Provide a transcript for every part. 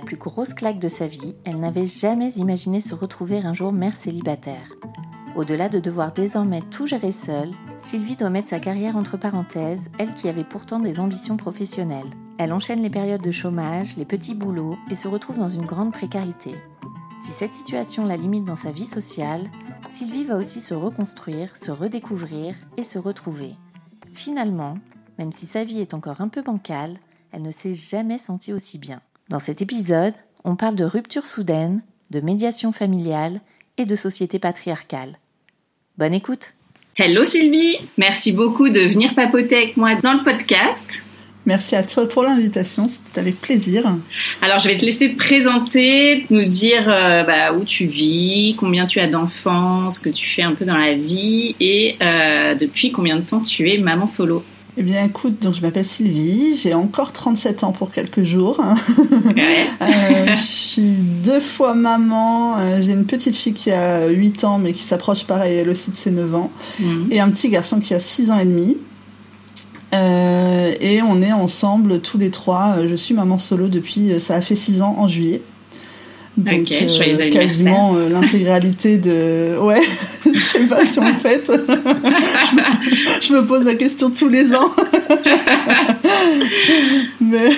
Plus grosse claque de sa vie, elle n'avait jamais imaginé se retrouver un jour mère célibataire. Au-delà de devoir désormais tout gérer seule, Sylvie doit mettre sa carrière entre parenthèses, elle qui avait pourtant des ambitions professionnelles. Elle enchaîne les périodes de chômage, les petits boulots et se retrouve dans une grande précarité. Si cette situation la limite dans sa vie sociale, Sylvie va aussi se reconstruire, se redécouvrir et se retrouver. Finalement, même si sa vie est encore un peu bancale, elle ne s'est jamais sentie aussi bien. Dans cet épisode, on parle de rupture soudaine, de médiation familiale et de société patriarcale. Bonne écoute Hello Sylvie, merci beaucoup de venir papoter avec moi dans le podcast. Merci à toi pour l'invitation, c'était avec plaisir. Alors je vais te laisser te présenter, nous dire euh, bah, où tu vis, combien tu as d'enfants, ce que tu fais un peu dans la vie et euh, depuis combien de temps tu es maman solo. Eh bien, écoute, donc je m'appelle Sylvie, j'ai encore 37 ans pour quelques jours. euh, je suis deux fois maman, euh, j'ai une petite fille qui a 8 ans, mais qui s'approche pareil elle aussi de ses 9 ans, Mhm. et un petit garçon qui a 6 ans et demi. Euh, et on est ensemble tous les trois. Je suis maman solo depuis, ça a fait 6 ans en juillet. Donc, anniversaire. quasiment euh, l'intégralité de. Ouais, je sais pas si on fête. je, me, je me pose la question tous les ans. Mais.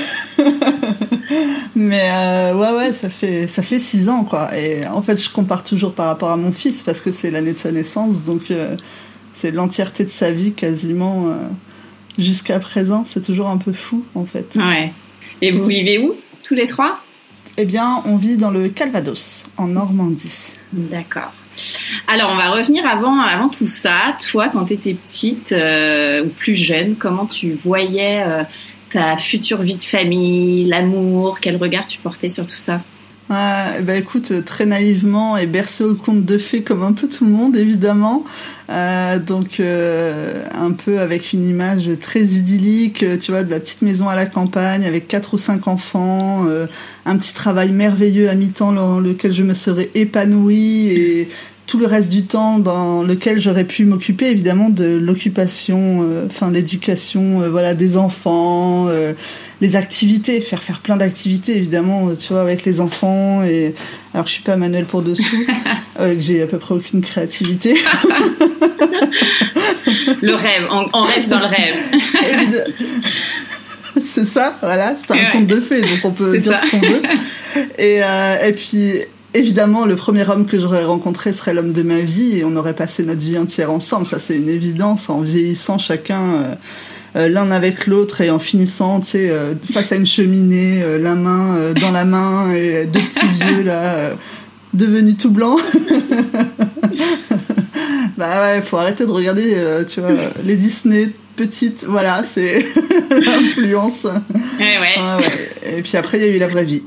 Mais euh, ouais, ouais, ça fait, ça fait six ans, quoi. Et en fait, je compare toujours par rapport à mon fils parce que c'est l'année de sa naissance, donc euh, c'est l'entièreté de sa vie quasiment euh, jusqu'à présent. C'est toujours un peu fou, en fait. Ouais. Et vous vivez où tous les trois? Eh bien, on vit dans le Calvados, en Normandie. D'accord. Alors on va revenir avant, avant tout ça. Toi, quand tu étais petite euh, ou plus jeune, comment tu voyais euh, ta future vie de famille, l'amour, quel regard tu portais sur tout ça? Ouais, bah écoute, très naïvement et bercé au conte de fées comme un peu tout le monde, évidemment. Euh, donc, euh, un peu avec une image très idyllique, euh, tu vois, de la petite maison à la campagne avec quatre ou cinq enfants, un petit travail merveilleux à mi-temps dans lequel je me serais épanouie et tout le reste du temps dans lequel j'aurais pu m'occuper évidemment de l'occupation, euh, enfin l'éducation, euh, voilà, des enfants, euh, les activités, faire faire plein d'activités évidemment, tu vois, avec les enfants. Et alors je suis pas Manuel pour dessous, que j'ai à peu près aucune créativité. Le rêve, on, on reste dans le rêve. C'est ça, voilà, c'est un Ouais. conte de fées, donc on peut dire ça. ce qu'on veut. Et, et puis, évidemment, le premier homme que j'aurais rencontré serait l'homme de ma vie et on aurait passé notre vie entière ensemble. Ça, c'est une évidence, en vieillissant chacun euh, euh, l'un avec l'autre et en finissant, tu sais, euh, face à une cheminée, euh, la main dans la main et deux petits vieux là, devenus tout blancs. bah ouais, faut arrêter de regarder, tu vois, les Disney petites, voilà, c'est l'influence. Ouais, ouais. Ah ouais. Et puis après, il y a eu la vraie vie.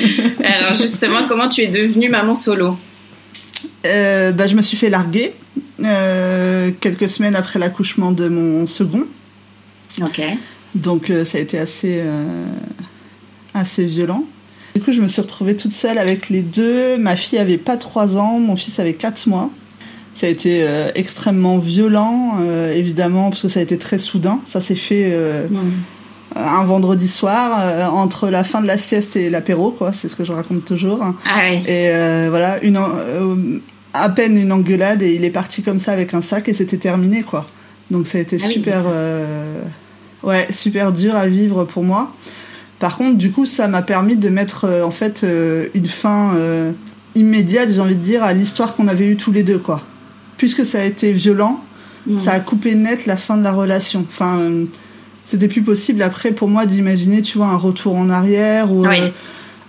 Alors justement, comment tu es devenue maman solo Euh, bah, je me suis fait larguer euh, quelques semaines après l'accouchement de mon second. Ok. Donc euh, ça a été assez, euh, assez violent. Du coup, je me suis retrouvée toute seule avec les deux. Ma fille avait pas trois ans, mon fils avait quatre mois. Ça a été euh, extrêmement violent, euh, évidemment, parce que ça a été très soudain. Ça s'est fait euh, un vendredi soir, entre la fin de la sieste et l'apéro, quoi. C'est ce que je raconte toujours. Ah Et voilà, une, à peine une engueulade et il est parti comme ça avec un sac et c'était terminé, quoi. Donc ça a été ah super, ouais, super dur à vivre pour moi. Par contre, du coup, ça m'a permis de mettre en fait une fin immédiate, j'ai envie de dire, à l'histoire qu'on avait eue tous les deux, quoi puisque ça a été violent, mm. ça a coupé net la fin de la relation. Enfin, euh, c'était plus possible après pour moi d'imaginer, tu vois, un retour en arrière ou, euh,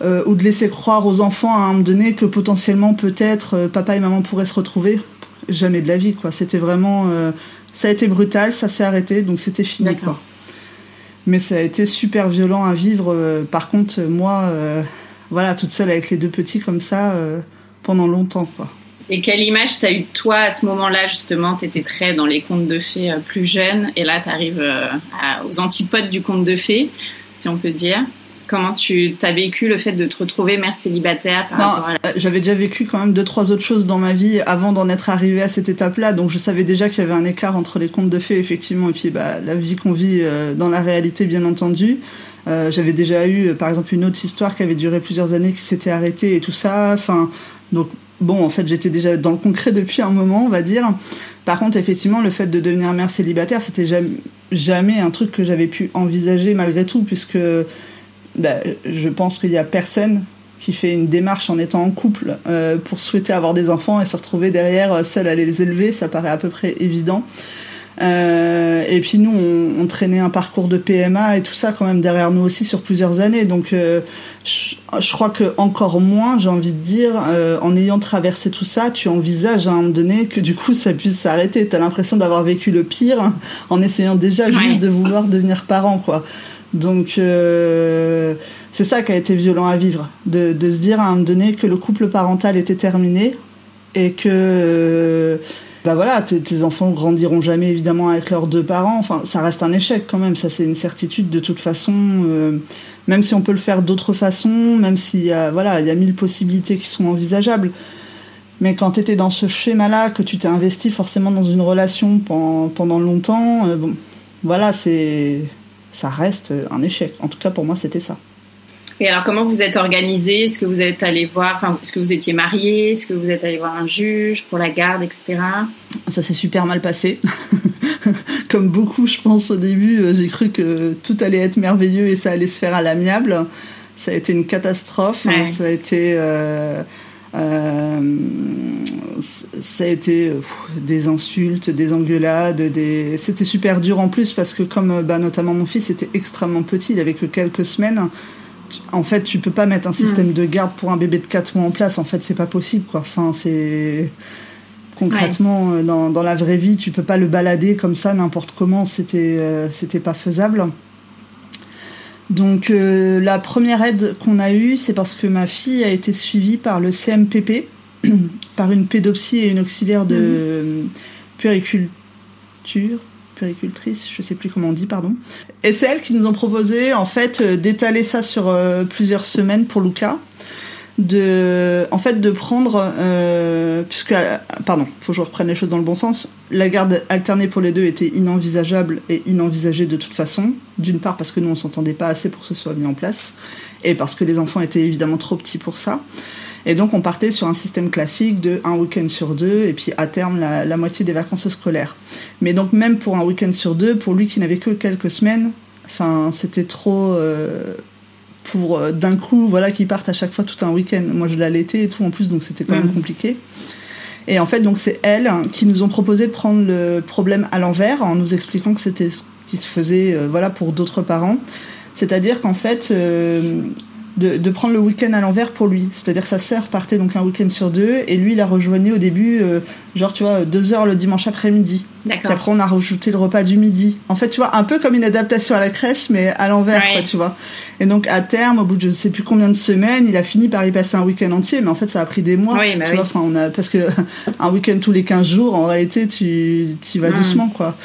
euh, ou de laisser croire aux enfants à un moment donné que potentiellement peut-être papa et maman pourraient se retrouver. Jamais de la vie, quoi. C'était vraiment, ça a été brutal, ça s'est arrêté, donc c'était fini, quoi. Mais ça a été super violent à vivre. par contre, moi, voilà, toute seule avec les deux petits comme ça pendant longtemps, quoi. Et quelle image t'as eu de toi à ce moment-là justement? T'étais très dans les contes de fées euh, plus jeunes et là t'arrives euh, aux antipodes du conte de fées, si on peut dire. Comment tu as vécu le fait de te retrouver mère célibataire euh, J'avais déjà vécu quand même deux trois autres choses dans ma vie avant d'en être arrivée à cette étape-là, donc je savais déjà qu'il y avait un écart entre les contes de fées effectivement et puis bah, la vie qu'on vit dans la réalité bien entendu. j'avais déjà eu par exemple une autre histoire qui avait duré plusieurs années qui s'était arrêtée et tout ça. Enfin donc bon, en fait, j'étais déjà dans le concret depuis un moment, on va dire. Par contre, effectivement, le fait de devenir mère célibataire, c'était jamais, un truc que j'avais pu envisager malgré tout, puisque bah, je pense qu'il n'y a personne qui fait une démarche en étant en couple euh, pour souhaiter avoir des enfants et se retrouver derrière euh, seul à les élever, ça paraît à peu près évident. Euh, et puis nous, on, traînait un parcours de PMA et tout ça quand même derrière nous aussi sur plusieurs années. Donc euh, je, crois que encore moins, j'ai envie de dire, euh, en ayant traversé tout ça, tu envisages à un moment donné que du coup ça puisse s'arrêter. T'as l'impression d'avoir vécu le pire en essayant déjà juste de vouloir devenir parent, quoi. Donc c'est ça qui a été violent à vivre, de, de, se dire à un moment donné que le couple parental était terminé et que bah voilà, tes, enfants grandiront jamais évidemment avec leurs deux parents. Enfin, ça reste un échec quand même. Ça, c'est une certitude de toute façon. Euh, même si on peut le faire d'autres façons, même s'il y a voilà, il y a mille possibilités qui sont envisageables. Mais quand tu étais dans ce schéma-là, que tu t'es investi forcément dans une relation pendant, pendant longtemps, euh, voilà, c'est ça reste un échec. En tout cas, pour moi, c'était ça. Et alors, comment vous êtes organisé? Est-ce que vous êtes allé voir, enfin, est-ce que vous étiez marié? Est-ce que vous êtes allé voir un juge pour la garde, etc. Ça s'est super mal passé. Comme beaucoup, je pense, au début, euh, j'ai cru que tout allait être merveilleux et ça allait se faire à l'amiable. Ça a été une catastrophe. Ça a été. Euh, euh, ça a été des insultes, des engueulades, des... c'était super dur en plus parce que comme bah, notamment mon fils était extrêmement petit, il avait que quelques semaines, en fait, tu peux pas mettre un système hmm. de garde pour un bébé de 4 mois en place. En fait, c'est pas possible, quoi. Enfin, c'est concrètement euh, dans, la vraie vie, tu peux pas le balader comme ça n'importe comment. C'était euh, c'était pas faisable. Donc euh, la première aide qu'on a eue, c'est parce que ma fille a été suivie par le CMPP, par une pédopsie et une auxiliaire de hmm. puériculture, je sais plus comment on dit, pardon. Et c'est elles qui nous ont proposé en fait euh, d'étaler ça sur euh, plusieurs semaines pour Luca, de, en fait, de prendre, euh, puisque, pardon, faut que je reprenne les choses dans le bon sens. La garde alternée pour les deux était inenvisageable et inenvisagée de toute façon. D'une part parce que nous on s'entendait pas assez pour que ce soit mis en place, et parce que les enfants étaient évidemment trop petits pour ça. Et donc on partait sur un système classique de un week-end sur deux et puis à terme la, moitié des vacances scolaires. Mais donc même pour un week-end sur deux, pour lui qui n'avait que quelques semaines, enfin c'était trop euh, pour euh, d'un coup voilà qu'il parte à chaque fois tout un week-end. Moi je l'allaitais et tout en plus donc c'était quand même compliqué. Et en fait donc c'est elles qui nous ont proposé de prendre le problème à l'envers en nous expliquant que c'était ce qui se faisait euh, voilà pour d'autres parents. C'est-à-dire qu'en fait, de, prendre le week-end à l'envers pour lui. C'est-à-dire sa sœur partait donc un week-end sur deux et lui, il a rejoigné au début, euh, genre, tu vois, deux heures le dimanche après-midi. Puis après, on a rajouté le repas du midi. En fait, tu vois, un peu comme une adaptation à la crèche, mais à l'envers, quoi, tu vois. Et donc, à terme, au bout de je sais plus combien de semaines, il a fini par y passer un week-end entier, mais en fait, ça a pris des mois. Oui, bah tu vois, enfin, on a, parce que un week-end tous les 15 jours, en réalité, tu, y vas hmm. doucement, quoi.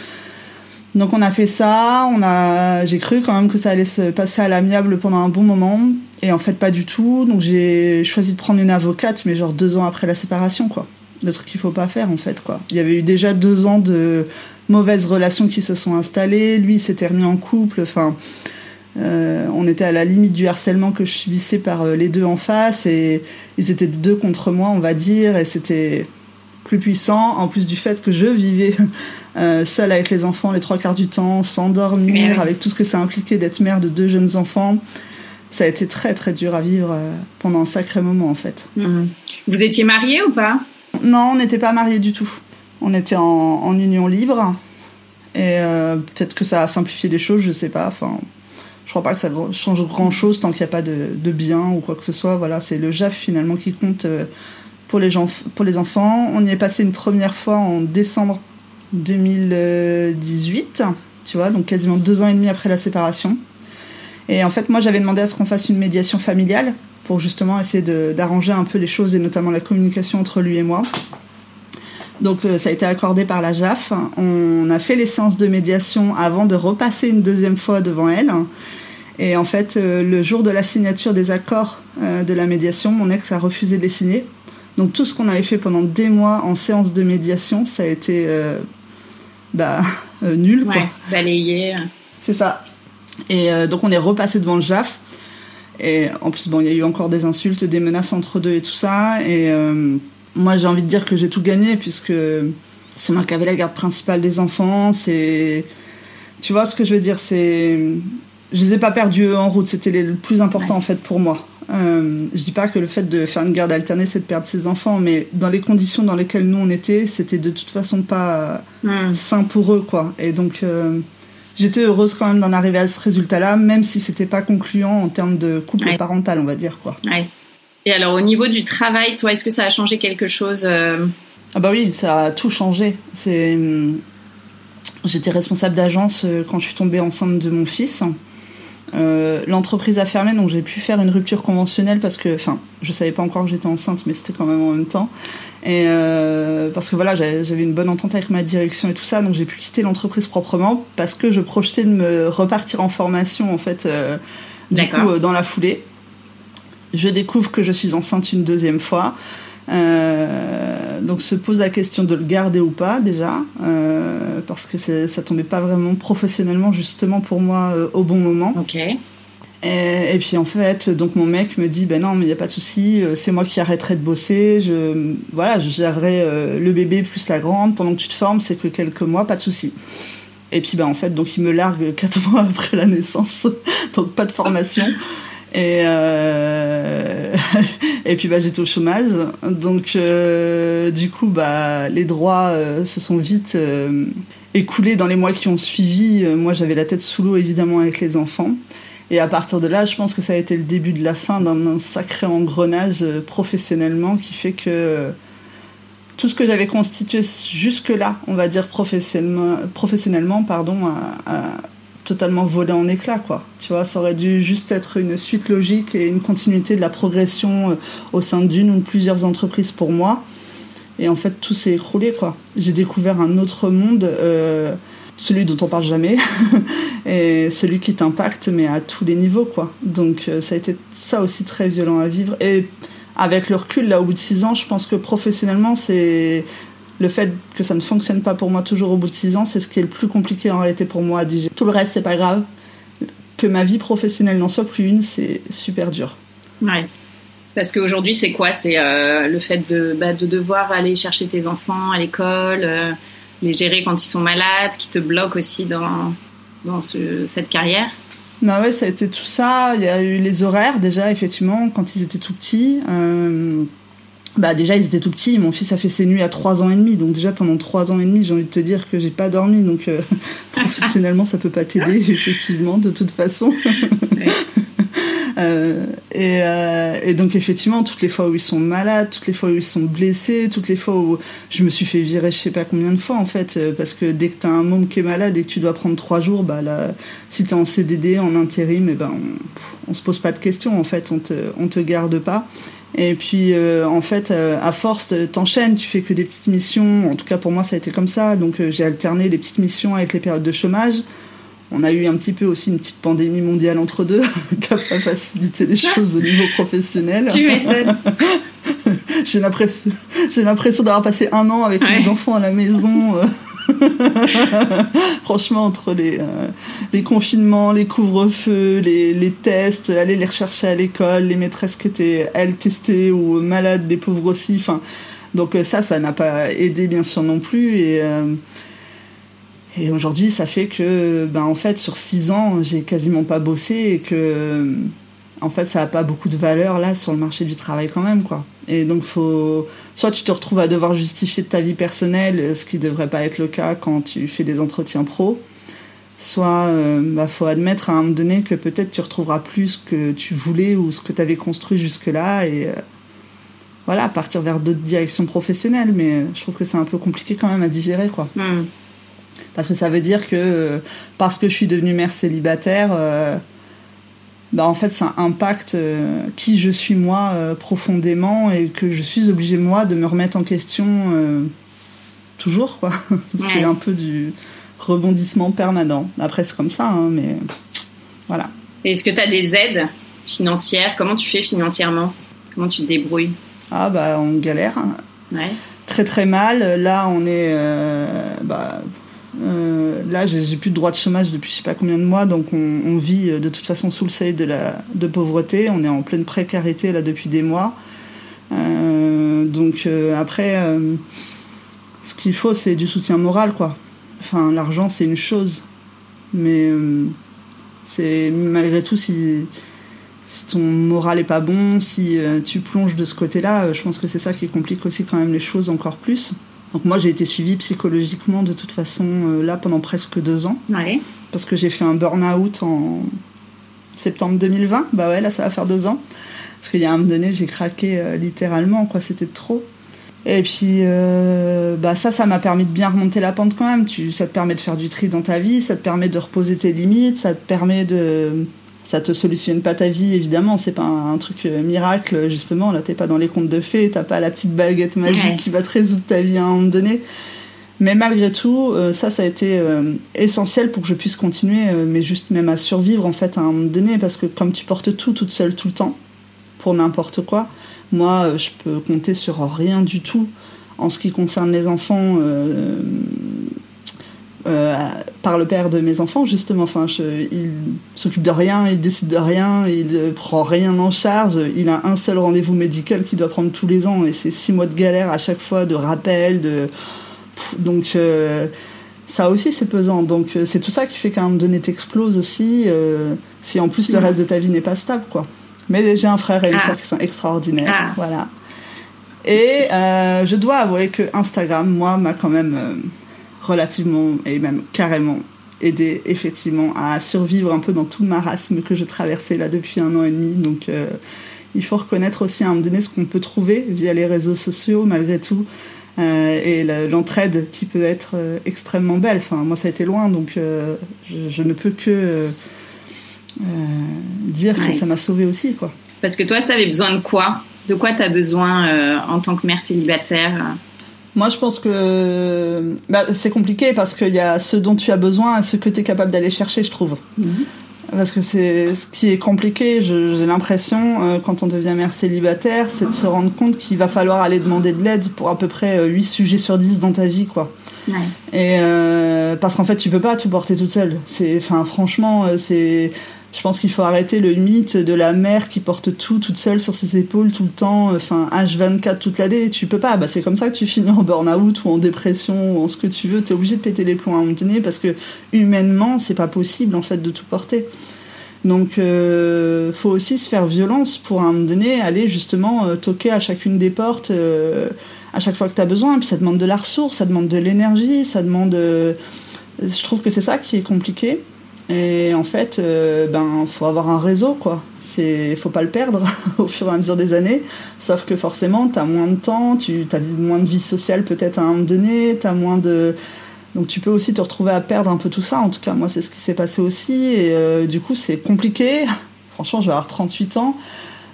Donc on a fait ça, on a, j'ai cru quand même que ça allait se passer à l'amiable pendant un bon moment. Et en fait, pas du tout. Donc j'ai choisi de prendre une avocate, mais genre deux ans après la séparation, quoi. Le truc qu'il faut pas faire, en fait, quoi. Il y avait eu déjà deux ans de mauvaises relations qui se sont installées. Lui, s'était remis en couple. Enfin, euh, on était à la limite du harcèlement que je subissais par euh, les deux en face. Et ils étaient deux contre moi, on va dire. Et c'était plus puissant, en plus du fait que je vivais euh, seule avec les enfants les trois quarts du temps, sans dormir, avec tout ce que ça impliquait d'être mère de deux jeunes enfants ça a été très très dur à vivre euh, pendant un sacré moment en fait. Mhm. Vous étiez mariés ou pas? Non, on n'était pas mariés du tout. On était en, union libre et euh, peut-être que ça a simplifié des choses, je sais pas. Enfin, je crois pas que ça change grand chose tant qu'il n'y a pas de, bien ou quoi que ce soit. Voilà, c'est le JAF finalement qui compte euh, pour les, gens, pour les enfants. On y est passé une première fois en décembre 2018, tu vois, donc quasiment deux ans et demi après la séparation. Et en fait, moi, j'avais demandé à ce qu'on fasse une médiation familiale pour justement essayer d'arranger un peu les choses et notamment la communication entre lui et moi. Donc euh, ça a été accordé par la JAF. On a fait les séances de médiation avant de repasser une deuxième fois devant elle. Et en fait, euh, le jour de la signature des accords euh, de la médiation, mon ex a refusé de les signer. Donc tout ce qu'on avait fait pendant des mois en séance de médiation, ça a été bah, nul. Quoi. balayé. C'est ça. Et euh, donc on est repassé devant le JAF. Et en plus, bon, il y a eu encore des insultes, des menaces entre deux et tout ça. Et euh, moi, j'ai envie de dire que j'ai tout gagné puisque c'est moi qui avais la garde principale des enfants. C'est, tu vois ce que je veux dire C'est, je les ai pas perdus en route. C'était le plus important en fait pour moi. Euh, je dis pas que le fait de faire une garde alternée, c'est de perdre ses enfants, mais dans les conditions dans lesquelles nous on était, c'était de toute façon pas sain pour eux, quoi. Et donc, euh, j'étais heureuse quand même d'en arriver à ce résultat-là, même si c'était pas concluant en termes de couple parental, on va dire quoi. Ouais. Et alors au niveau du travail, toi, est-ce que ça a changé quelque chose euh? Ah bah oui, ça a tout changé. C'est, hum, j'étais responsable d'agence euh, quand je suis tombée enceinte de mon fils. Euh, l'entreprise a fermé, donc j'ai pu faire une rupture conventionnelle parce que, enfin, je savais pas encore que j'étais enceinte, mais c'était quand même en même temps. Et euh, parce que voilà, j'avais une bonne entente avec ma direction et tout ça, donc j'ai pu quitter l'entreprise proprement parce que je projetais de me repartir en formation en fait, euh, du coup, euh, dans la foulée. Je découvre que je suis enceinte une deuxième fois. donc se pose la question de le garder ou pas déjà, parce que ça tombait pas vraiment professionnellement justement pour moi au bon moment. Ok. Et, puis en fait, donc mon mec me dit ben non, mais il n'y a pas de souci, euh, c'est moi qui arrêterai de bosser, je voilà, je gérerai euh, le bébé plus la grande pendant que tu te formes, c'est que quelques mois, pas de souci. Et puis ben en fait, donc il me largue quatre mois après la naissance, donc pas de formation. Et euh... et puis bah j'étais au chômage, donc du coup bah les droits se sont vite écoulés dans les mois qui ont suivi. Moi j'avais la tête sous l'eau évidemment avec les enfants. Et à partir de là, je pense que ça a été le début de la fin d'un sacré engrenage euh, professionnellement qui fait que euh, tout ce que j'avais constitué jusque-là, on va dire professionnellement, professionnellement pardon, a, totalement volé en éclats. Quoi. Tu vois, ça aurait dû juste être une suite logique et une continuité de la progression euh, au sein d'une ou plusieurs entreprises pour moi. Et en fait, tout s'est écroulé. quoi. J'ai découvert un autre monde celui dont on parle jamais, et celui qui t'impacte, mais à tous les niveaux, quoi. Donc euh, ça a été ça aussi très violent à vivre. Et avec le recul, là, au bout de six ans, je pense que professionnellement, c'est le fait que ça ne fonctionne pas pour moi toujours au bout de six ans, c'est ce qui est le plus compliqué en réalité pour moi à digérer. Tout le reste, c'est pas grave. Que ma vie professionnelle n'en soit plus une, c'est super dur. Ouais. Parce qu'aujourd'hui, c'est quoi? C'est euh, le fait de, bah, de devoir aller chercher tes enfants à l'école, euh, les gérer quand ils sont malades, qui te bloquent aussi dans, dans cette carrière bah ouais, ça a été tout ça. Il y a eu les horaires déjà, effectivement, quand ils étaient tout petits. Euh, bah déjà, ils étaient tout petits. Mon fils a fait ses nuits à 3 ans et demi. Donc déjà, pendant 3 ans et demi, j'ai envie de te dire que j'ai pas dormi. Donc euh, professionnellement, ça peut pas t'aider, effectivement, de toute façon. Et, euh, et, donc effectivement, toutes les fois où ils sont malades, toutes les fois où ils sont blessés, toutes les fois où je me suis fait virer je sais pas combien de fois en fait, euh, parce que dès que tu as un môme qui est malade et que tu dois prendre trois jours, bah là, si tu es en CDD, en intérim, et eh ben on, on, se pose pas de questions en fait, on te, on te garde pas. Et puis, en fait, à force, t'enchaînes, tu fais que des petites missions. En tout cas, pour moi, ça a été comme ça. Donc, j'ai alterné les petites missions avec les périodes de chômage on a eu un petit peu aussi une petite pandémie mondiale entre deux qui a pas facilité les choses au niveau professionnel. Tu m'étonnes. j'ai l'impression, j'ai l'impression d'avoir passé un an avec mes enfants à la maison. Euh. Franchement, entre les, euh, les confinements, les couvre-feux, les, les, tests, aller les rechercher à l'école, les maîtresses qui étaient, elles, testées ou malades, les pauvres aussi. Enfin, donc euh, ça, ça n'a pas aidé bien sûr non plus. Et, et aujourd'hui, ça fait que, ben, en fait, sur six ans, j'ai quasiment pas bossé et que, en fait, ça n'a pas beaucoup de valeur là sur le marché du travail quand même. Et donc, faut, soit tu te retrouves à devoir justifier de ta vie personnelle, ce qui devrait pas être le cas quand tu fais des entretiens pro, soit euh, bah, faut admettre à un moment donné que peut-être tu retrouveras plus ce que tu voulais ou ce que tu avais construit jusque-là et euh, voilà, partir vers d'autres directions professionnelles. Mais je trouve que c'est un peu compliqué quand même à digérer, quoi. Hmm. Parce que ça veut dire que euh, parce que je suis devenue mère célibataire, euh, bah en fait ça impacte euh, qui je suis moi profondément et que je suis obligée moi de me remettre en question toujours quoi. c'est un peu du rebondissement permanent. Après c'est comme ça, hein, mais voilà. Est-ce que tu as des aides financières? Comment tu fais financièrement? Comment tu te débrouilles? Ah bah on galère. Ouais. Très très mal. Là on est bah, euh, là, j'ai plus de droit de chômage depuis je sais pas combien de mois, donc on, vit euh, de toute façon sous le seuil de, la, pauvreté. On est en pleine précarité là depuis des mois. Euh, donc après, ce qu'il faut, c'est du soutien moral, quoi. Enfin, l'argent, c'est une chose, mais c'est malgré tout si si ton moral est pas bon, si tu plonges de ce côté-là, je pense que c'est ça qui complique aussi quand même les choses encore plus. Donc moi j'ai été suivie psychologiquement de toute façon euh, là pendant presque deux ans. Parce que j'ai fait un burn-out en septembre 2020. Bah ouais, là ça va faire deux ans. Parce qu'il y a un moment donné j'ai craqué euh, littéralement, quoi, c'était trop. Et puis euh, bah ça, ça m'a permis de bien remonter la pente quand même. Tu, ça te permet de faire du tri dans ta vie, ça te permet de reposer tes limites, ça te permet de ça te solutionne pas ta vie évidemment c'est pas un, truc euh, miracle justement là t'es pas dans les contes de fées t'as pas la petite baguette magique qui va te résoudre ta vie à un moment donné. Mais malgré tout euh, ça ça a été euh, essentiel pour que je puisse continuer mais juste même à survivre en fait à un moment donné parce que comme tu portes tout toute seule tout le temps pour n'importe quoi moi je peux compter sur rien du tout en ce qui concerne les enfants euh, par le père de mes enfants, justement. Enfin, il s'occupe de rien, il décide de rien, il prend rien en charge. Il a un seul rendez-vous médical qu'il doit prendre tous les ans et c'est six mois de galère à chaque fois, de rappel, de. Donc. Euh, ça aussi c'est pesant, donc euh, c'est tout ça qui fait qu'à un moment donné t'exploses aussi, si en plus le reste de ta vie n'est pas stable quoi. Mais j'ai un frère et une ah. soeur qui sont extraordinaires, ah. voilà. Et je dois avouer que Instagram, moi, m'a quand même relativement et même carrément aidé effectivement à survivre un peu dans tout le marasme que je traversais là depuis un an et demi. Donc euh, il faut reconnaître aussi à un moment donné ce qu'on peut trouver via les réseaux sociaux malgré tout. Euh, et l'entraide qui peut être euh, extrêmement belle. Enfin, moi, ça a été loin, donc je, ne peux que dire que ça m'a sauvé aussi. Quoi. Parce que toi, tu avais besoin de quoi? De quoi tu as besoin en tant que mère célibataire? Moi, je pense que bah, c'est compliqué parce qu'il y a ce dont tu as besoin et ce que tu es capable d'aller chercher, je trouve. Mhm. Parce que c'est ce qui est compliqué, j'ai l'impression, euh, quand on devient mère célibataire, c'est de se rendre compte qu'il va falloir aller demander de l'aide pour à peu près 8 euh, sujets sur 10 dans ta vie, quoi. Ouais. Et euh, parce qu'en fait, tu peux pas tout porter toute seule. C'est, enfin, franchement, c'est je pense qu'il faut arrêter le mythe de la mère qui porte tout toute seule sur ses épaules tout le temps, enfin H24 toute l'année. Tu peux pas, bah, c'est comme ça que tu finis en burn-out ou en dépression ou en ce que tu veux. Tu es obligé de péter les plombs à un moment donné parce que humainement, c'est pas possible en fait de tout porter. Donc, euh, faut aussi se faire violence pour à un moment donné aller justement euh, toquer à chacune des portes euh, à chaque fois que tu as besoin. Et puis ça demande de la ressource, ça demande de l'énergie, ça demande. Euh, je trouve que c'est ça qui est compliqué. Et en fait, euh, ben, faut avoir un réseau, quoi. C'est, faut pas le perdre au fur et à mesure des années. Sauf que forcément, tu as moins de temps, tu as moins de vie sociale peut-être à un moment donné, tu as moins de. Donc tu peux aussi te retrouver à perdre un peu tout ça. En tout cas, moi, c'est ce qui s'est passé aussi. Et euh, du coup, c'est compliqué. Franchement, je vais avoir 38 ans.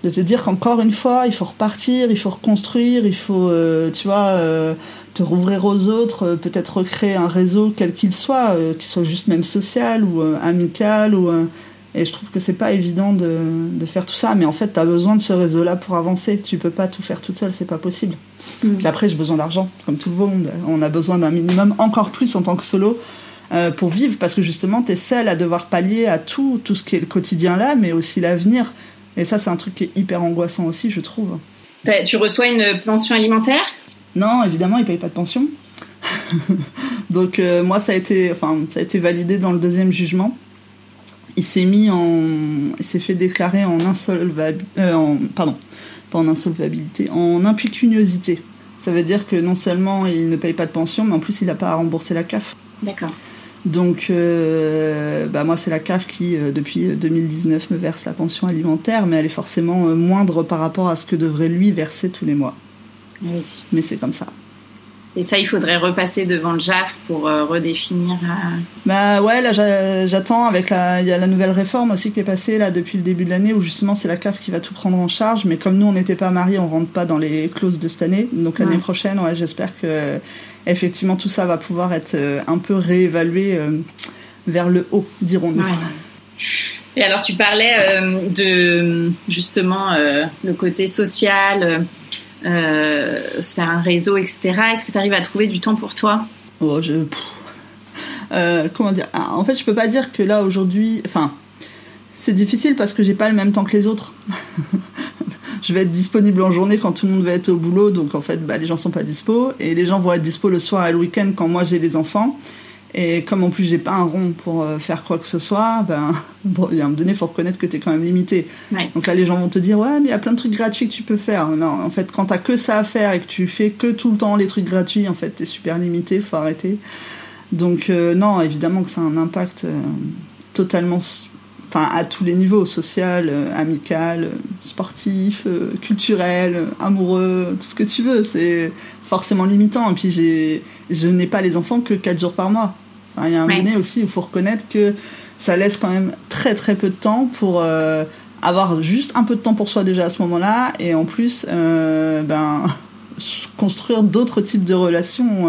De te dire qu'encore une fois, il faut repartir, il faut reconstruire, il faut, euh, tu vois, euh, te rouvrir aux autres, euh, peut-être recréer un réseau quel qu'il soit, qu'il soit juste même social ou amical ou et je trouve que c'est pas évident de, de, faire tout ça, mais en fait, tu as besoin de ce réseau-là pour avancer. Tu peux pas tout faire toute seule, c'est pas possible. Mm. Puis après, j'ai besoin d'argent, comme tout le monde. On a besoin d'un minimum, encore plus en tant que solo, pour vivre, parce que justement, tu es seule à devoir pallier à tout, tout ce qui est le quotidien là, mais aussi l'avenir. Et ça, c'est un truc qui est hyper angoissant aussi, je trouve. Tu reçois une pension alimentaire? Non, évidemment, ils payent pas de pension. Donc euh, moi, ça a été, enfin, ça a été validé dans le deuxième jugement. Il s'est mis en, il s'est fait déclarer en insolvabilité, euh, en, pardon, pas en insolvabilité, en impécuniosité. Ça veut dire que non seulement il ne paye pas de pension, mais en plus il n'a pas à rembourser la CAF. D'accord. Donc, euh, bah moi, c'est la CAF qui, euh, depuis 2019, me verse la pension alimentaire, mais elle est forcément euh, moindre par rapport à ce que devrait lui verser tous les mois. Oui. Mais c'est comme ça. Et ça, il faudrait repasser devant le JAF pour redéfinir. Bah ouais, là j'attends avec la, y a la nouvelle réforme aussi qui est passée là depuis le début de l'année où justement c'est la CAF qui va tout prendre en charge. Mais comme nous on n'était pas mariés, on rentre pas dans les clauses de cette année. Donc l'année prochaine, ouais, j'espère que effectivement, tout ça va pouvoir être euh, un peu réévalué euh, vers le haut, dirons-nous. Et alors, tu parlais euh, de justement le côté social, se faire un réseau, etc. Est-ce que tu arrives à trouver du temps pour toi? Oh, je... comment dire? Ah, En fait, je peux pas dire que là aujourd'hui, enfin, c'est difficile parce que j'ai pas le même temps que les autres. je vais être disponible en journée quand tout le monde va être au boulot, donc en fait, bah, les gens sont pas dispo, et les gens vont être dispo le soir et le week-end quand moi j'ai les enfants. Et comme en plus j'ai pas un rond pour euh, faire quoi que ce soit, ben bon, il y a un moment donné, il faut reconnaître que tu es quand même limité. Donc là, les gens vont te dire ouais, mais il y a plein de trucs gratuits que tu peux faire. Non, en fait, quand t'as que ça à faire et que tu fais que tout le temps les trucs gratuits, en fait, t'es super limité, faut arrêter. Donc euh, non, évidemment que ça a un impact euh, totalement enfin à tous les niveaux, social, euh, amical, sportif, euh, culturel, amoureux, tout ce que tu veux. C'est forcément limitant. Et puis j'ai, je n'ai pas les enfants que 4 jours par mois. Il y a un moment aussi où il faut reconnaître que ça laisse quand même très très peu de temps pour euh, avoir juste un peu de temps pour soi déjà à ce moment-là et en plus ben construire d'autres types de relations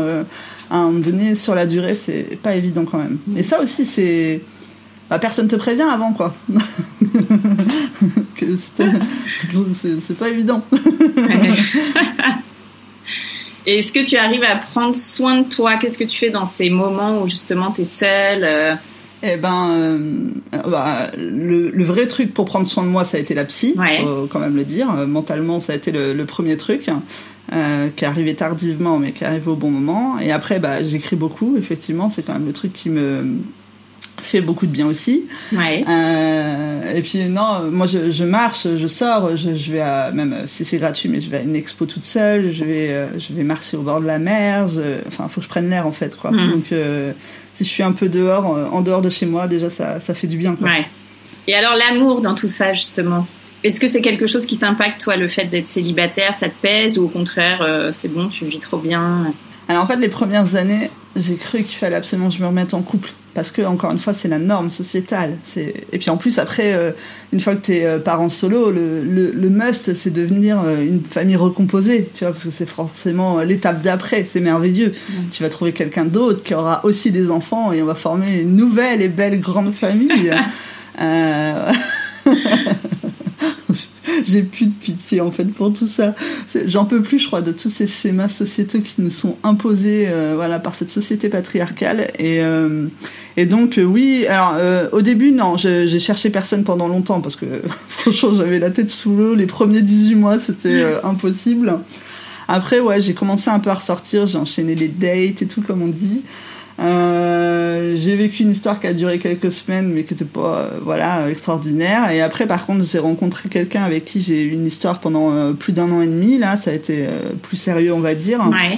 à un moment donné sur la durée c'est pas évident quand même. Et ça aussi c'est bah, personne te prévient avant, quoi. c'est pas évident. Et est-ce que tu arrives à prendre soin de toi? Qu'est-ce que tu fais dans ces moments où justement tu es seule euh? Eh ben, euh, bah, le, vrai truc pour prendre soin de moi, ça a été la psy, faut quand même le dire. Euh, mentalement, ça a été le, premier truc. qui est arrivé tardivement mais qui arrivé au bon moment et après bah, j'écris beaucoup effectivement c'est quand même le truc qui me fait beaucoup de bien aussi. Ouais. Euh, et puis non, moi je, je marche, je sors, je, je, vais à, même si c'est gratuit, mais je vais à une expo toute seule, je vais, euh, je vais marcher au bord de la mer, enfin faut que je prenne l'air en fait quoi. Hmm. Donc euh, si je suis un peu dehors, en dehors de chez moi, déjà ça, ça fait du bien quoi. Ouais. Et alors l'amour dans tout ça justement est-ce que c'est quelque chose qui t'impacte, toi, le fait d'être célibataire Ça te pèse ou au contraire, c'est bon, tu vis trop bien? Alors en fait, les premières années, j'ai cru qu'il fallait absolument que je me remette en couple parce que encore une fois c'est la norme sociétale. Et puis en plus après euh, une fois que tu es euh, parent solo le, le, must c'est devenir euh, une famille recomposée tu vois parce que c'est forcément l'étape d'après. C'est merveilleux. Tu vas trouver quelqu'un d'autre qui aura aussi des enfants et on va former une nouvelle et belle grande famille j'ai plus de pitié en fait pour tout ça. J'en peux plus, je crois, de tous ces schémas sociétaux qui nous sont imposés, euh, voilà, par cette société patriarcale. Et, euh, et donc euh, oui, alors au début non, j'ai cherché personne pendant longtemps parce que franchement j'avais la tête sous l'eau. Les premiers 18 mois c'était impossible. Après ouais, j'ai commencé un peu à ressortir, j'ai enchaîné les dates et tout comme on dit. Euh, j'ai vécu une histoire qui a duré quelques semaines, mais qui n'était pas euh, voilà extraordinaire. Et après, par contre, j'ai rencontré quelqu'un avec qui j'ai eu une histoire pendant euh, plus d'un an et demi. Là, ça a été plus sérieux, on va dire. Ouais.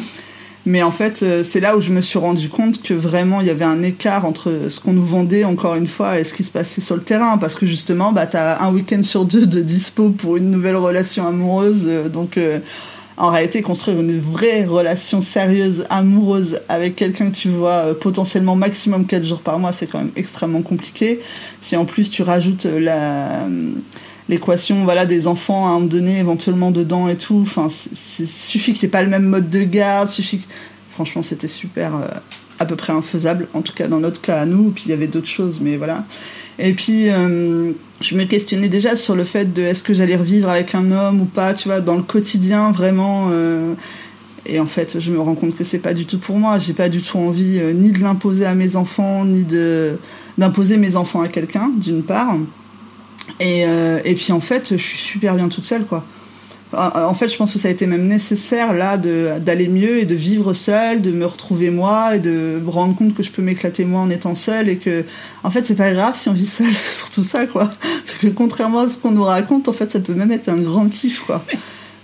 Mais en fait, c'est là où je me suis rendu compte que vraiment il y avait un écart entre ce qu'on nous vendait, encore une fois, et ce qui se passait sur le terrain. Parce que justement, bah, tu as un week-end sur deux de dispo pour une nouvelle relation amoureuse. donc, en réalité, construire une vraie relation sérieuse, amoureuse avec quelqu'un que tu vois euh, potentiellement maximum 4 jours par mois, c'est quand même extrêmement compliqué. Si en plus tu rajoutes euh, la, l'équation voilà des enfants à un moment donné éventuellement dedans et tout enfin suffit qu'il n'y ait pas le même mode de garde suffit que... franchement c'était super à peu près infaisable en tout cas dans notre cas à nous puis il y avait d'autres choses mais voilà et puis, euh, je me questionnais déjà sur le fait de est-ce que j'allais revivre avec un homme ou pas, tu vois, dans le quotidien vraiment. Euh, et en fait, je me rends compte que c'est pas du tout pour moi. J'ai pas du tout envie euh, ni de l'imposer à mes enfants, ni d'imposer mes enfants à quelqu'un, d'une part. Et, et puis en fait, je suis super bien toute seule, quoi. En fait, je pense que ça a été même nécessaire là d'aller mieux et de vivre seule, de me retrouver moi et de me rendre compte que je peux m'éclater moi en étant seule et que, en fait, c'est pas grave si on vit seule, c'est surtout ça, quoi. C'est que contrairement à ce qu'on nous raconte, en fait, ça peut même être un grand kiff, quoi.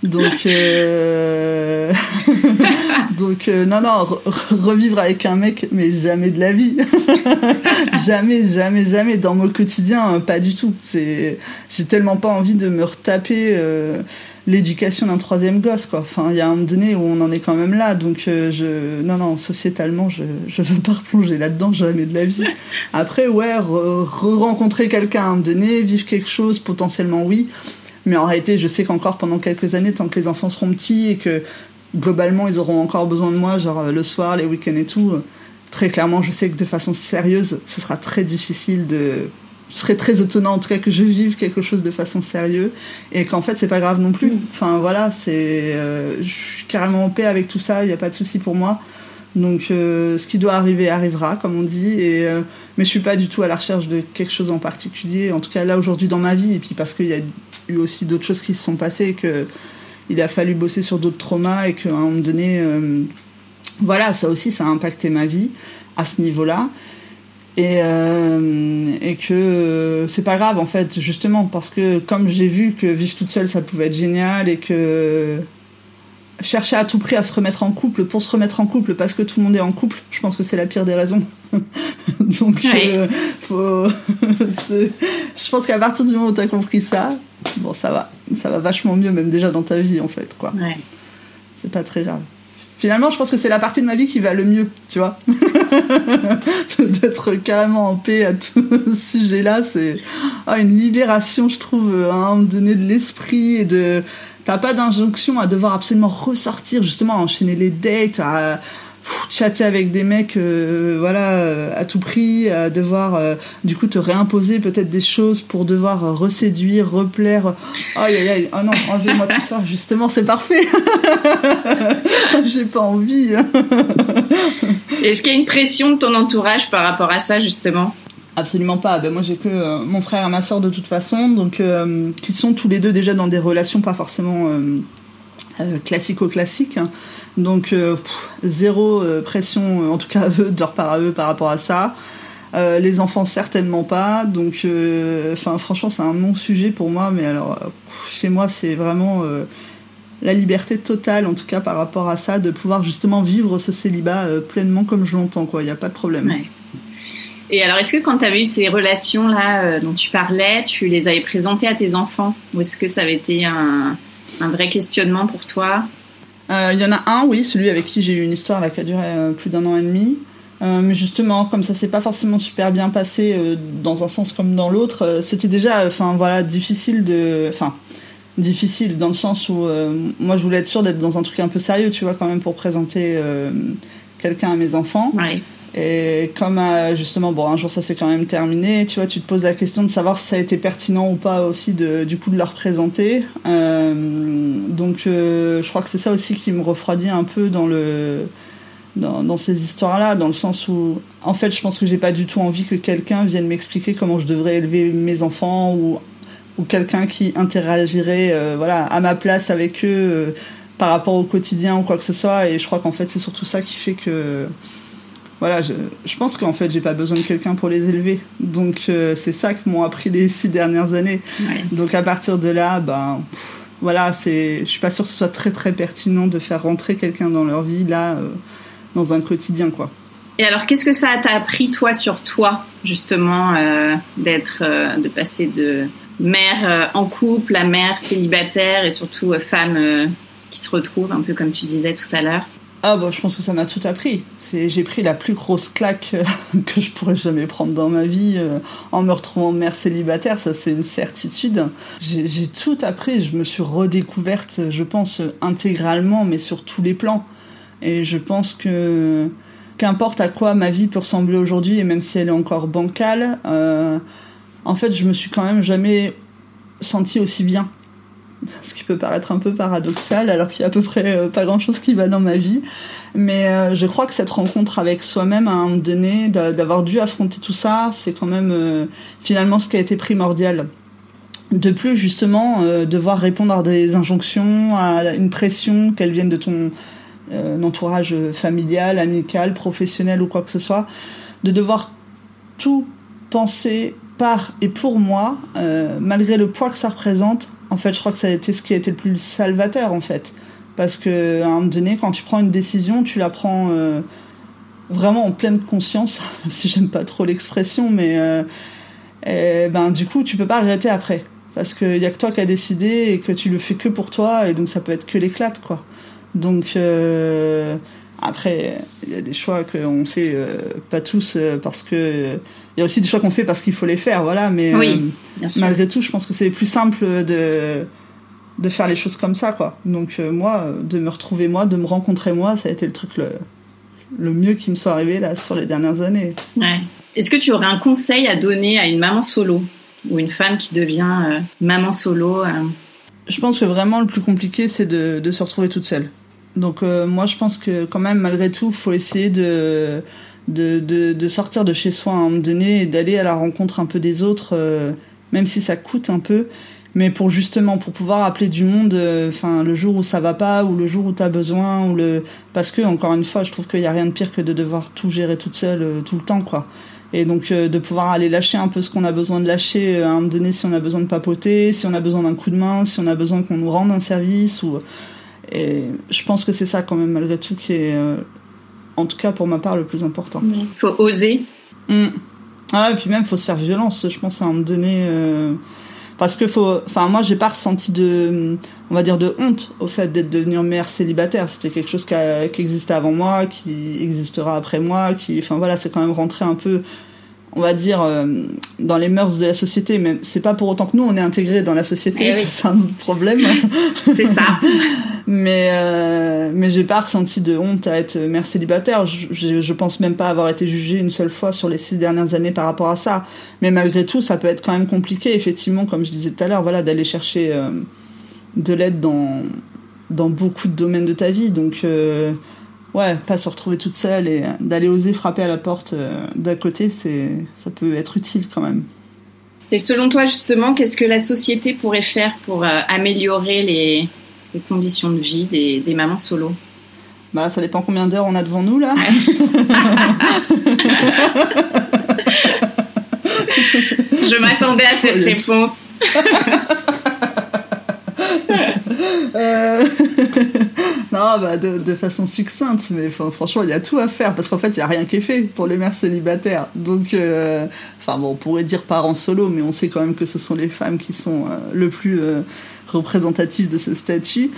Donc, euh... donc euh, non, non, revivre avec un mec, mais jamais de la vie. jamais, jamais, jamais. Dans mon quotidien, pas du tout. J'ai tellement pas envie de me retaper. Euh l'éducation d'un troisième gosse quoi. Enfin il y a un moment donné où on en est quand même là donc euh, je non non sociétalement je je veux pas replonger là dedans jamais de la vie. Après ouais re rencontrer quelqu'un à un moment donné vivre quelque chose potentiellement oui. Mais en réalité je sais qu'encore pendant quelques années tant que les enfants seront petits et que globalement ils auront encore besoin de moi genre le soir les week-ends et tout très clairement je sais que de façon sérieuse ce sera très difficile de serait très étonnant en tout cas que je vive quelque chose de façon sérieuse et qu'en fait c'est pas grave non plus. Mm. Enfin voilà, c'est euh, je suis carrément en paix avec tout ça, il n'y a pas de souci pour moi. Donc euh, ce qui doit arriver arrivera comme on dit et euh, mais je suis pas du tout à la recherche de quelque chose en particulier en tout cas là aujourd'hui dans ma vie et puis parce qu'il y a eu aussi d'autres choses qui se sont passées et que il a fallu bosser sur d'autres traumas et qu'à un moment donné voilà, ça aussi ça a impacté ma vie à ce niveau-là et, euh, et que euh, c'est pas grave en fait justement parce que comme j'ai vu que vivre toute seule ça pouvait être génial et que chercher à tout prix à se remettre en couple pour se remettre en couple parce que tout le monde est en couple je pense que c'est la pire des raisons. Donc euh, faut je pense qu'à partir du moment où tu as compris ça bon ça va. Ça va vachement mieux même déjà dans ta vie en fait quoi. Ouais. c'est pas très grave. Finalement, je pense que c'est la partie de ma vie qui va le mieux, tu vois. D'être carrément en paix à tout ce sujet-là, c'est ah, une libération, je trouve, à un moment donné de l'esprit et de. T'as pas d'injonction à devoir absolument ressortir, justement, enchaîner les dates, à chatter avec des mecs euh, voilà euh, à tout prix à devoir euh, du coup te réimposer peut-être des choses pour devoir reséduire replaire. Aïe aïe aïe. Oh non enlevez-moi tout ça. Justement c'est parfait. J'ai pas envie. Est-ce qu'il y a une pression de ton entourage par rapport à ça justement? Absolument pas. Ben moi j'ai que mon frère et ma soeur de toute façon, donc qui sont tous les deux déjà dans des relations pas forcément classico-classiques. Donc euh, zéro euh, pression, en tout cas eux, de leur part à eux par rapport à ça. Euh, les enfants certainement pas. Donc, franchement c'est un non sujet pour moi. Mais alors chez moi c'est vraiment la liberté totale, en tout cas par rapport à ça, de pouvoir justement vivre ce célibat pleinement comme je l'entends. Quoi, il n'y a pas de problème. Et alors, est-ce que quand tu avais eu ces relations-là dont tu parlais, tu les avais présentées à tes enfants? Ou est-ce que ça avait été un vrai questionnement pour toi? Il y en a un, oui, celui avec qui j'ai eu une histoire qui a duré euh, plus d'un an et demi. Euh, mais justement, comme ça s'est pas forcément super bien passé euh, dans un sens comme dans l'autre, c'était déjà, voilà, difficile de, enfin difficile dans le sens où moi je voulais être sûre d'être dans un truc un peu sérieux, tu vois, quand même pour présenter quelqu'un à mes enfants. Et comme justement, bon, un jour ça s'est quand même terminé, tu vois, tu te poses la question de savoir si ça a été pertinent ou pas aussi de, du coup de leur présenter. Euh, donc euh, je crois que c'est ça aussi qui me refroidit un peu dans le dans, dans ces histoires-là, dans le sens où en fait je pense que j'ai pas du tout envie que quelqu'un vienne m'expliquer comment je devrais élever mes enfants ou ou quelqu'un qui interagirait euh, voilà à ma place avec eux euh, par rapport au quotidien ou quoi que ce soit. Et je crois qu'en fait c'est surtout ça qui fait que voilà, je, je, pense qu'en fait, j'ai pas besoin de quelqu'un pour les élever. Donc, euh, c'est ça que m'ont appris les six dernières années. Ouais. Donc, à partir de là, ben, voilà, c'est, je suis pas sûre que ce soit très très pertinent de faire rentrer quelqu'un dans leur vie là, euh, dans un quotidien, quoi. Et alors, qu'est-ce que ça t'a appris toi sur toi, justement, euh, d'être, de passer de mère en couple à mère célibataire et surtout femme qui se retrouve, un peu comme tu disais tout à l'heure? Ah bah je pense que ça m'a tout appris. J'ai pris la plus grosse claque euh, que je pourrais jamais prendre dans ma vie euh, en me retrouvant mère célibataire, ça c'est une certitude. J'ai tout appris, je me suis redécouverte, je pense intégralement, mais sur tous les plans. Et je pense que qu'importe à quoi ma vie peut ressembler aujourd'hui, et même si elle est encore bancale, euh, en fait je me suis quand même jamais sentie aussi bien ce qui peut paraître un peu paradoxal alors qu'il y a à peu près euh, pas grand chose qui va dans ma vie. Mais euh, je crois que cette rencontre avec soi-même à un moment donné, d'avoir dû affronter tout ça, c'est quand même euh, finalement ce qui a été primordial. De plus, justement, devoir répondre à des injonctions, à une pression, qu'elle vienne de ton entourage familial, amical, professionnel ou quoi que ce soit, de devoir tout penser par et pour moi, malgré le poids que ça représente, en fait, je crois que ça a été ce qui a été le plus salvateur, en fait. Parce que à un moment donné, quand tu prends une décision, tu la prends euh, vraiment en pleine conscience, si j'aime pas trop l'expression, mais euh, ben du coup, tu peux pas arrêter après, parce qu'il y a que toi qui as décidé et que tu le fais que pour toi, et donc ça peut être que l'éclate, quoi. Donc euh, après, il y a des choix qu'on fait pas tous parce que il y a aussi des choix qu'on fait parce qu'il faut les faire, voilà. Mais oui, euh, malgré tout, je pense que c'est plus simple de de faire les choses comme ça, quoi. Donc euh, moi, de me retrouver moi, de me rencontrer moi, ça a été le truc le, le mieux qui me soit arrivé là sur les dernières années. Ouais. Est-ce que tu aurais un conseil à donner à une maman solo? Ou une femme qui devient euh, maman solo Je pense que vraiment le plus compliqué, c'est de, de se retrouver toute seule. Donc moi, je pense que quand même, malgré tout, faut essayer de de, de, sortir de chez soi à un moment donné et d'aller à la rencontre un peu des autres, euh, même si ça coûte un peu, mais pour justement pour pouvoir appeler du monde, euh, le jour où ça va pas ou le jour où tu as besoin ou le parce que encore une fois, je trouve qu'il y a rien de pire que de devoir tout gérer toute seule euh, tout le temps quoi. Et donc de pouvoir aller lâcher un peu ce qu'on a besoin de lâcher à un moment donné si on a besoin de papoter, si on a besoin d'un coup de main, si on a besoin qu'on nous rende un service ou et je pense que c'est ça quand même malgré tout qui est en tout cas pour ma part, le plus important. Il faut oser. Mm. Ah, et puis même, faut se faire violence, je pense, à un moment donné. Euh, parce que faut. Enfin, moi, j'ai pas ressenti de. On va dire de honte au fait d'être devenue mère célibataire. C'était quelque chose qui, qui, existait avant moi, qui existera après moi, qui. Enfin, voilà, c'est quand même rentré un peu on va dire, euh, dans les mœurs de la société. Mais c'est pas pour autant que nous, on est intégrés dans la société. Eh c'est un problème. c'est ça. mais euh, mais j'ai pas ressenti de honte à être mère célibataire. Je, je, pense même pas avoir été jugée une seule fois sur les six dernières années par rapport à ça. Mais malgré tout, ça peut être quand même compliqué, effectivement, comme je disais tout à l'heure, voilà, d'aller chercher euh, de l'aide dans dans beaucoup de domaines de ta vie. Donc euh, ouais, pas se retrouver toute seule et d'aller oser frapper à la porte euh, d'à côté, c'est, ça peut être utile quand même. Et selon toi, justement, qu'est-ce que la société pourrait faire pour euh, améliorer les, les, conditions de vie des, des mamans solo? Bah, ça dépend combien d'heures on a devant nous là. Je m'attendais à cette réponse. Euh, non, bah, de, façon succincte, mais franchement, il y a tout à faire parce qu'en fait, il n'y a rien qui est fait pour les mères célibataires. Donc, euh, enfin bon, on pourrait dire parents solo, mais on sait quand même que ce sont les femmes qui sont euh, le plus représentatives de ce statut,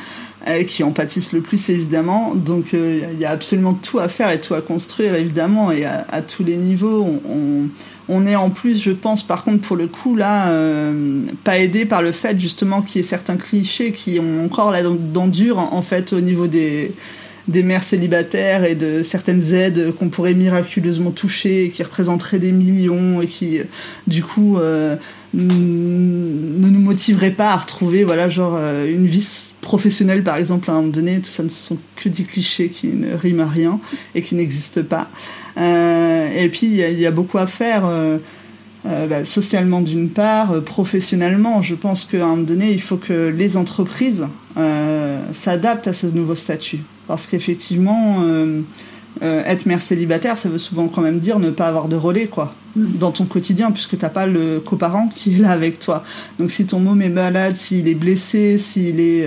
qui en pâtissent le plus évidemment. Donc, il y a absolument tout à faire et tout à construire évidemment, et à, tous les niveaux. on on est en plus, je pense, par contre, pour le coup, là, euh, pas aidé par le fait, justement, qu'il y ait certains clichés qui ont encore la dent dure, en fait, au niveau des, des mères célibataires et de certaines aides qu'on pourrait miraculeusement toucher et qui représenteraient des millions et qui, du coup, euh, ne nous motiveraient pas à retrouver, voilà, genre, euh, une vie professionnelle, par exemple, à un moment donné. Tout ça ne sont que des clichés qui ne riment à rien et qui n'existent pas. Euh, et puis, il y, a beaucoup à faire. Euh, bah, socialement d'une part, professionnellement, je pense qu'à un moment donné, il faut que les entreprises s'adaptent à ce nouveau statut. Parce qu'effectivement, être mère célibataire, ça veut souvent quand même dire ne pas avoir de relais, quoi, mm. dans ton quotidien, puisque t'as pas le coparent qui est là avec toi. Donc si ton môme est malade, s'il est blessé, s'il est,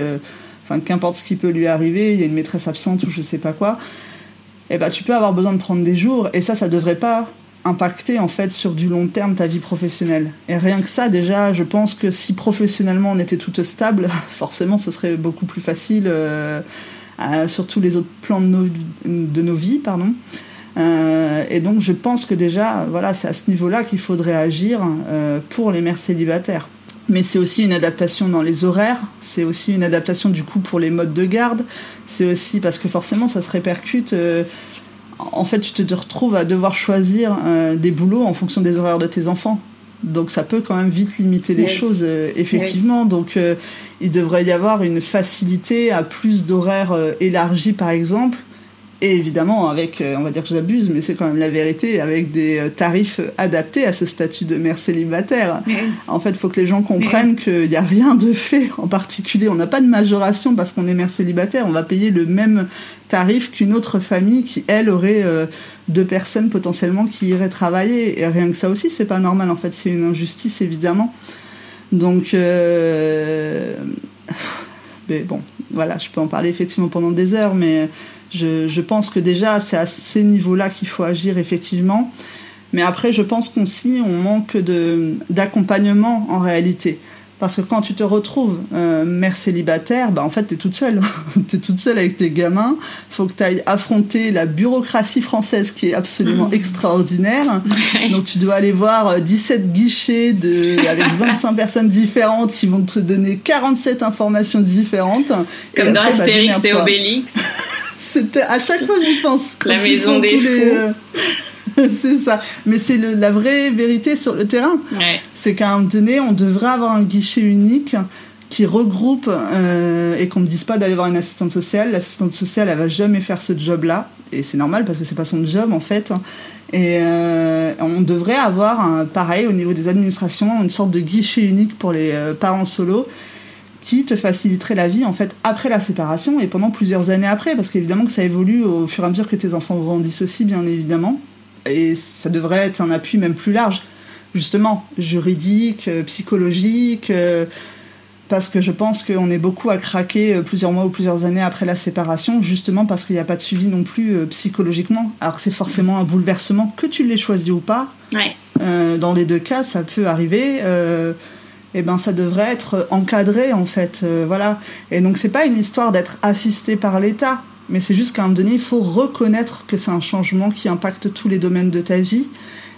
enfin qu'importe ce qui peut lui arriver, il y a une maîtresse absente ou je sais pas quoi, eh ben, tu peux avoir besoin de prendre des jours et ça, ça devrait pas impacter en fait sur du long terme ta vie professionnelle. Et rien que ça, déjà, je pense que si professionnellement on était toutes stable, forcément, ce serait beaucoup plus facile euh, sur tous les autres plans de nos, vies, pardon. et donc je pense que déjà, voilà, c'est à ce niveau-là qu'il faudrait agir pour les mères célibataires mais c'est aussi une adaptation dans les horaires, c'est aussi une adaptation du coup pour les modes de garde, c'est aussi parce que forcément ça se répercute. Euh, en fait, tu te retrouves à devoir choisir euh, des boulots en fonction des horaires de tes enfants. Donc ça peut quand même vite limiter les choses, euh, effectivement. Donc il devrait y avoir une facilité à plus d'horaires élargis, par exemple, et évidemment, avec, euh, on va dire que j'abuse, mais c'est quand même la vérité, avec des euh, tarifs adaptés à ce statut de mère célibataire. En fait, il faut que les gens comprennent qu'il n'y a rien de fait en particulier. On n'a pas de majoration parce qu'on est mère célibataire. On va payer le même tarif qu'une autre famille qui, elle, aurait euh, deux personnes potentiellement qui iraient travailler. Et rien que ça aussi, c'est pas normal. En fait, c'est une injustice, évidemment. Donc, mais bon, voilà, je peux en parler effectivement pendant des heures, mais je, je pense que déjà, c'est à ces niveaux-là qu'il faut agir effectivement. Mais après, je pense qu'aussi, on manque d'accompagnement en réalité. Parce que quand tu te retrouves euh, mère célibataire, bah en fait, tu es toute seule. tu es toute seule avec tes gamins. Il faut que tu ailles affronter la bureaucratie française qui est absolument mmh. extraordinaire. Donc, tu dois aller voir 17 euh, guichets de, avec 25 personnes différentes qui vont te donner 47 informations différentes. Comme dans bah, Astérix et Obélix. C'était à chaque fois j'y pense. La maison des fous. Euh, c'est ça. Mais c'est la vraie vérité sur le terrain. C'est qu'à un moment donné, on devrait avoir un guichet unique qui regroupe euh, et qu'on ne dise pas d'aller voir une assistante sociale. L'assistante sociale, elle va jamais faire ce job-là. Et c'est normal parce que c'est pas son job en fait. Et euh, on devrait avoir, un, pareil, au niveau des administrations, une sorte de guichet unique pour les parents solos qui te faciliterait la vie en fait après la séparation et pendant plusieurs années après parce qu'évidemment que ça évolue au fur et à mesure que tes enfants grandissent aussi bien évidemment et ça devrait être un appui même plus large justement juridique euh, psychologique euh, parce que je pense qu'on est beaucoup à craquer euh, plusieurs mois ou plusieurs années après la séparation, justement parce qu'il n'y a pas de suivi non plus psychologiquement. Alors que c'est forcément un bouleversement, que tu l'aies choisi ou pas. dans les deux cas, ça peut arriver eh ben ça devrait être encadré en fait, euh, voilà. Et donc c'est pas une histoire d'être assisté par l'État, mais c'est juste qu'à un moment donné il faut reconnaître que c'est un changement qui impacte tous les domaines de ta vie.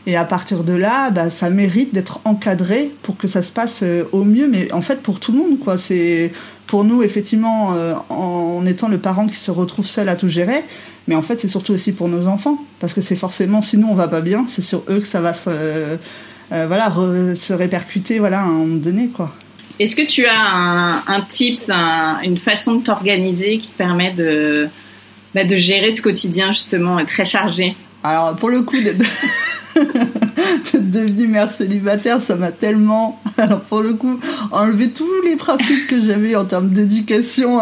Et à partir de là, bah, ça mérite d'être encadré pour que ça se passe euh, au mieux, mais en fait pour tout le monde quoi. C'est pour nous effectivement euh, en étant le parent qui se retrouve seul à tout gérer, mais en fait c'est surtout aussi pour nos enfants parce que c'est forcément sinon on va pas bien, c'est sur eux que ça va se voilà, se répercuter voilà, à un moment donné. Quoi. Est-ce que tu as un, un tips, une façon de t'organiser qui permet de, bah, de gérer ce quotidien justement très chargé? Alors pour le coup, d'être devenue mère célibataire, ça m'a tellement, alors pour le coup, enlevé tous les principes que j'avais en termes d'éducation.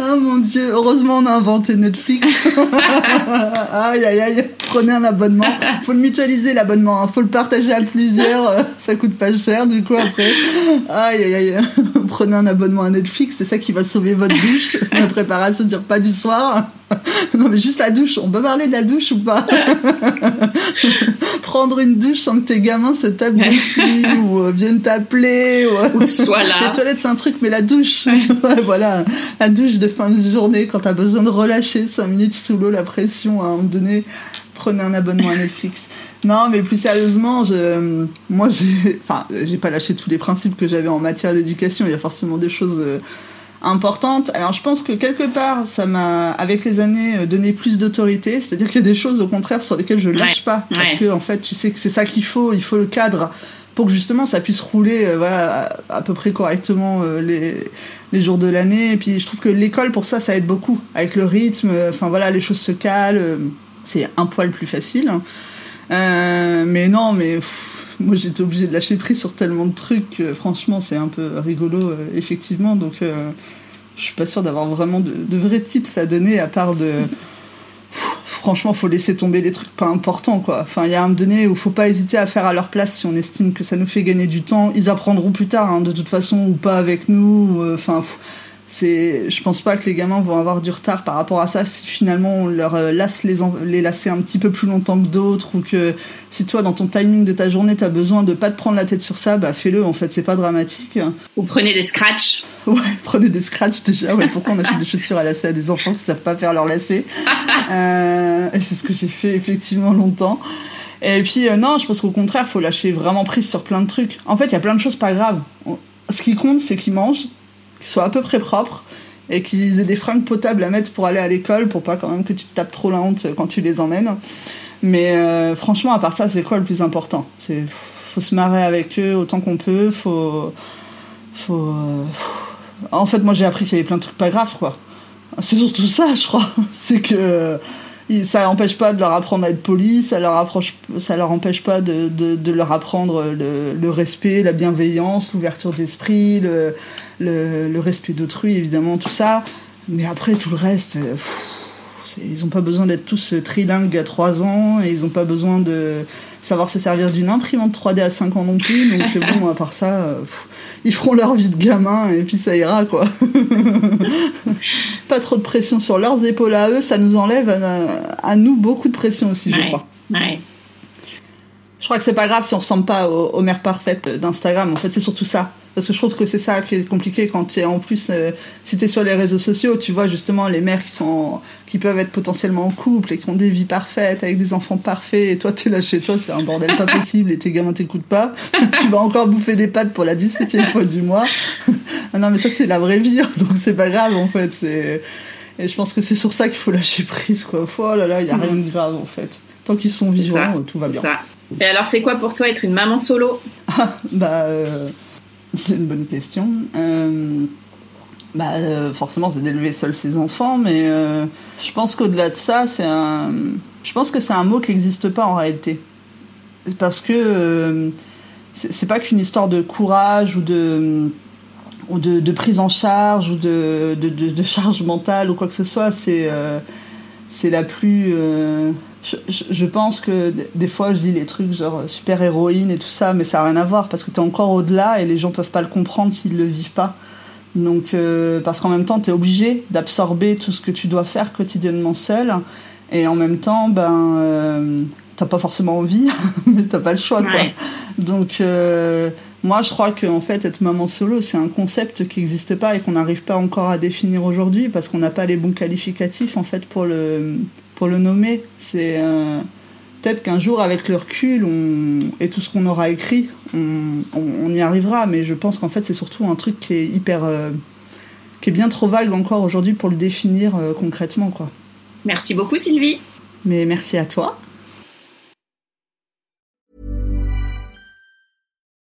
oh mon dieu, heureusement on a inventé Netflix. aïe aïe aïe, prenez un abonnement. Faut le mutualiser l'abonnement, hein. faut le partager à plusieurs, euh, ça coûte pas cher du coup après. Aïe aïe aïe, prenez un abonnement à Netflix, c'est ça qui va sauver votre douche, la préparation du repas du soir. non mais juste la douche, on peut parler de la douche ou pas? Prendre une douche sans que tes gamins se tapent dessus ou euh, viennent t'appeler ou, soit là. Les toilettes c'est un truc mais la douche, voilà, la douche de fin de journée quand t'as besoin de relâcher 5 minutes sous l'eau la pression à un moment donné, prenez un abonnement à Netflix. Non, mais plus sérieusement, je, moi, j'ai, enfin, j'ai pas lâché tous les principes que j'avais en matière d'éducation. Il y a forcément des choses euh, importante. Alors je pense que quelque part, ça m'a, avec les années, euh, donné plus d'autorité. C'est-à-dire qu'il y a des choses, au contraire, sur lesquelles je lâche pas. Parce que, en fait, tu sais que c'est ça qu'il faut. Il faut le cadre pour que justement ça puisse rouler euh, voilà, à, peu près correctement euh, les, les, jours de l'année. Et puis je trouve que l'école, pour ça, ça aide beaucoup. Avec le rythme, enfin voilà, les choses se calent. C'est un poil plus facile. mais non, mais... moi j'étais obligée de lâcher prise sur tellement de trucs, franchement c'est un peu rigolo euh, effectivement, donc euh, je suis pas sûre d'avoir vraiment de, vrais tips à donner à part de... franchement faut laisser tomber les trucs pas importants quoi. Enfin il y a un moment donné où faut pas hésiter à faire à leur place si on estime que ça nous fait gagner du temps. Ils apprendront plus tard hein, de toute façon ou pas avec nous. Euh, enfin c'est, je pense pas que les gamins vont avoir du retard par rapport à ça si finalement on leur euh, lasse les, les lasser un petit peu plus longtemps que d'autres ou que si toi dans ton timing de ta journée t'as besoin de pas te prendre la tête sur ça, bah fais-le en fait, c'est pas dramatique. Ou prenez des scratchs. Ouais, prenez des scratchs déjà. Ouais, pourquoi on achète des chaussures à lacets à des enfants qui savent pas faire leur lacets euh, Et c'est ce que j'ai fait effectivement longtemps. Et puis euh, non, je pense qu'au contraire, faut lâcher vraiment prise sur plein de trucs. En fait, il y a plein de choses pas graves. Ce qui compte, c'est qu'ils mangent qu'ils soient à peu près propres et qu'ils aient des fringues potables à mettre pour aller à l'école pour pas quand même que tu te tapes trop la honte quand tu les emmènes. Mais euh, franchement, à part ça, c'est quoi le plus important? C'est faut se marrer avec eux autant qu'on peut. Faut, faut. Euh, en fait, moi, j'ai appris qu'il y avait plein de trucs pas graves, quoi. C'est surtout ça, je crois. C'est que ça n'empêche pas de leur apprendre à être poli, ça leur approche, ça leur empêche pas de, de, leur apprendre le, respect, la bienveillance, l'ouverture d'esprit, le, le, le, respect d'autrui, évidemment, tout ça. Mais après, tout le reste, euh, ils n'ont pas besoin d'être tous trilingues à 3 ans, et ils n'ont pas besoin de savoir se servir d'une imprimante 3D à 5 ans non plus. Donc bon, à part ça, euh, ils feront leur vie de gamin et puis ça ira quoi. pas trop de pression sur leurs épaules à eux, ça nous enlève à, nous beaucoup de pression aussi, je crois. Je crois que c'est pas grave si on ressemble pas aux mères parfaites d'Instagram. En fait, c'est surtout ça. Parce que je trouve que c'est ça qui est compliqué quand tu es en plus, euh, si tu es sur les réseaux sociaux, tu vois justement les mères qui, sont, qui peuvent être potentiellement en couple et qui ont des vies parfaites avec des enfants parfaits et toi tu es là chez toi, c'est un bordel pas possible et tes gamins t'écoutent pas. tu vas encore bouffer des pâtes pour la 17e fois du mois. ah non, mais ça c'est la vraie vie, hein, donc c'est pas grave en fait. Et je pense que c'est sur ça qu'il faut lâcher prise quoi. Oh là là, il y a rien de grave en fait. Tant qu'ils sont vivants, tout va bien. Ça. Et alors c'est quoi pour toi être une maman solo? Ah, Bah. Euh, c'est une bonne question. Euh, bah, euh, forcément, c'est d'élever seul ses enfants, mais euh, je pense qu'au-delà de ça, c'est un. Je pense que c'est un mot qui n'existe pas en réalité. Parce que c'est pas qu'une histoire de courage ou de. ou de, prise en charge ou de, de, de, charge mentale ou quoi que ce soit, c'est c'est la plus je, pense que des fois je dis les trucs genre super héroïne et tout ça, mais ça n'a rien à voir parce que tu es encore au-delà et les gens peuvent pas le comprendre s'ils le vivent pas. Donc, euh, parce qu'en même temps, tu es obligé d'absorber tout ce que tu dois faire quotidiennement seul. Et en même temps, ben, euh, t'as pas forcément envie, mais t'as pas le choix, quoi. Donc, euh, moi, je crois qu'en fait, être maman solo, c'est un concept qui n'existe pas et qu'on n'arrive pas encore à définir aujourd'hui parce qu'on n'a pas les bons qualificatifs, en fait, pour le, pour le nommer. C'est euh, peut-être qu'un jour, avec le recul et tout ce qu'on aura écrit, on, y arrivera. Mais je pense qu'en fait, c'est surtout un truc qui est hyper, euh, qui est bien trop vague encore aujourd'hui pour le définir euh, concrètement, quoi. Merci beaucoup, Sylvie. Mais merci à toi.